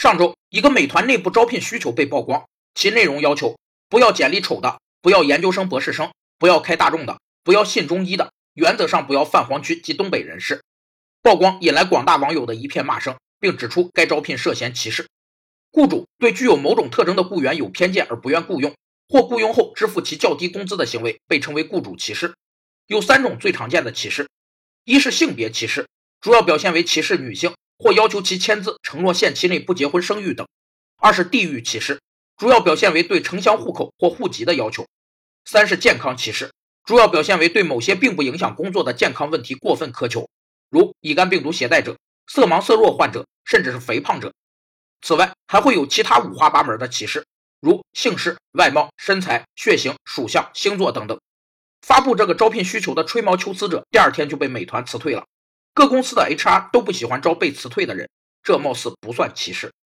上周，一个美团内部招聘需求被曝光，其内容要求不要简历丑的，不要研究生、博士生，不要开大众的，不要信中医的，原则上不要泛黄区及东北人士。曝光引来广大网友的一片骂声，并指出该招聘涉嫌歧视。雇主对具有某种特征的雇员有偏见而不愿雇佣，或雇佣后支付其较低工资的行为，被称为雇主歧视。有三种最常见的歧视：一是性别歧视，主要表现为歧视女性。或要求其签字承诺限期内不结婚生育等；二是地域歧视，主要表现为对城乡户口或户籍的要求；三是健康歧视，主要表现为对某些并不影响工作的健康问题过分苛求，如乙肝病毒携带者、色盲色弱患者，甚至是肥胖者。此外，还会有其他五花八门的歧视，如姓氏、外貌、身材、血型、属相、星座等等。发布这个招聘需求的吹毛求疵者，第二天就被美团辞退了。各公司的 HR 都不喜欢招被辞退的人，这貌似不算歧视。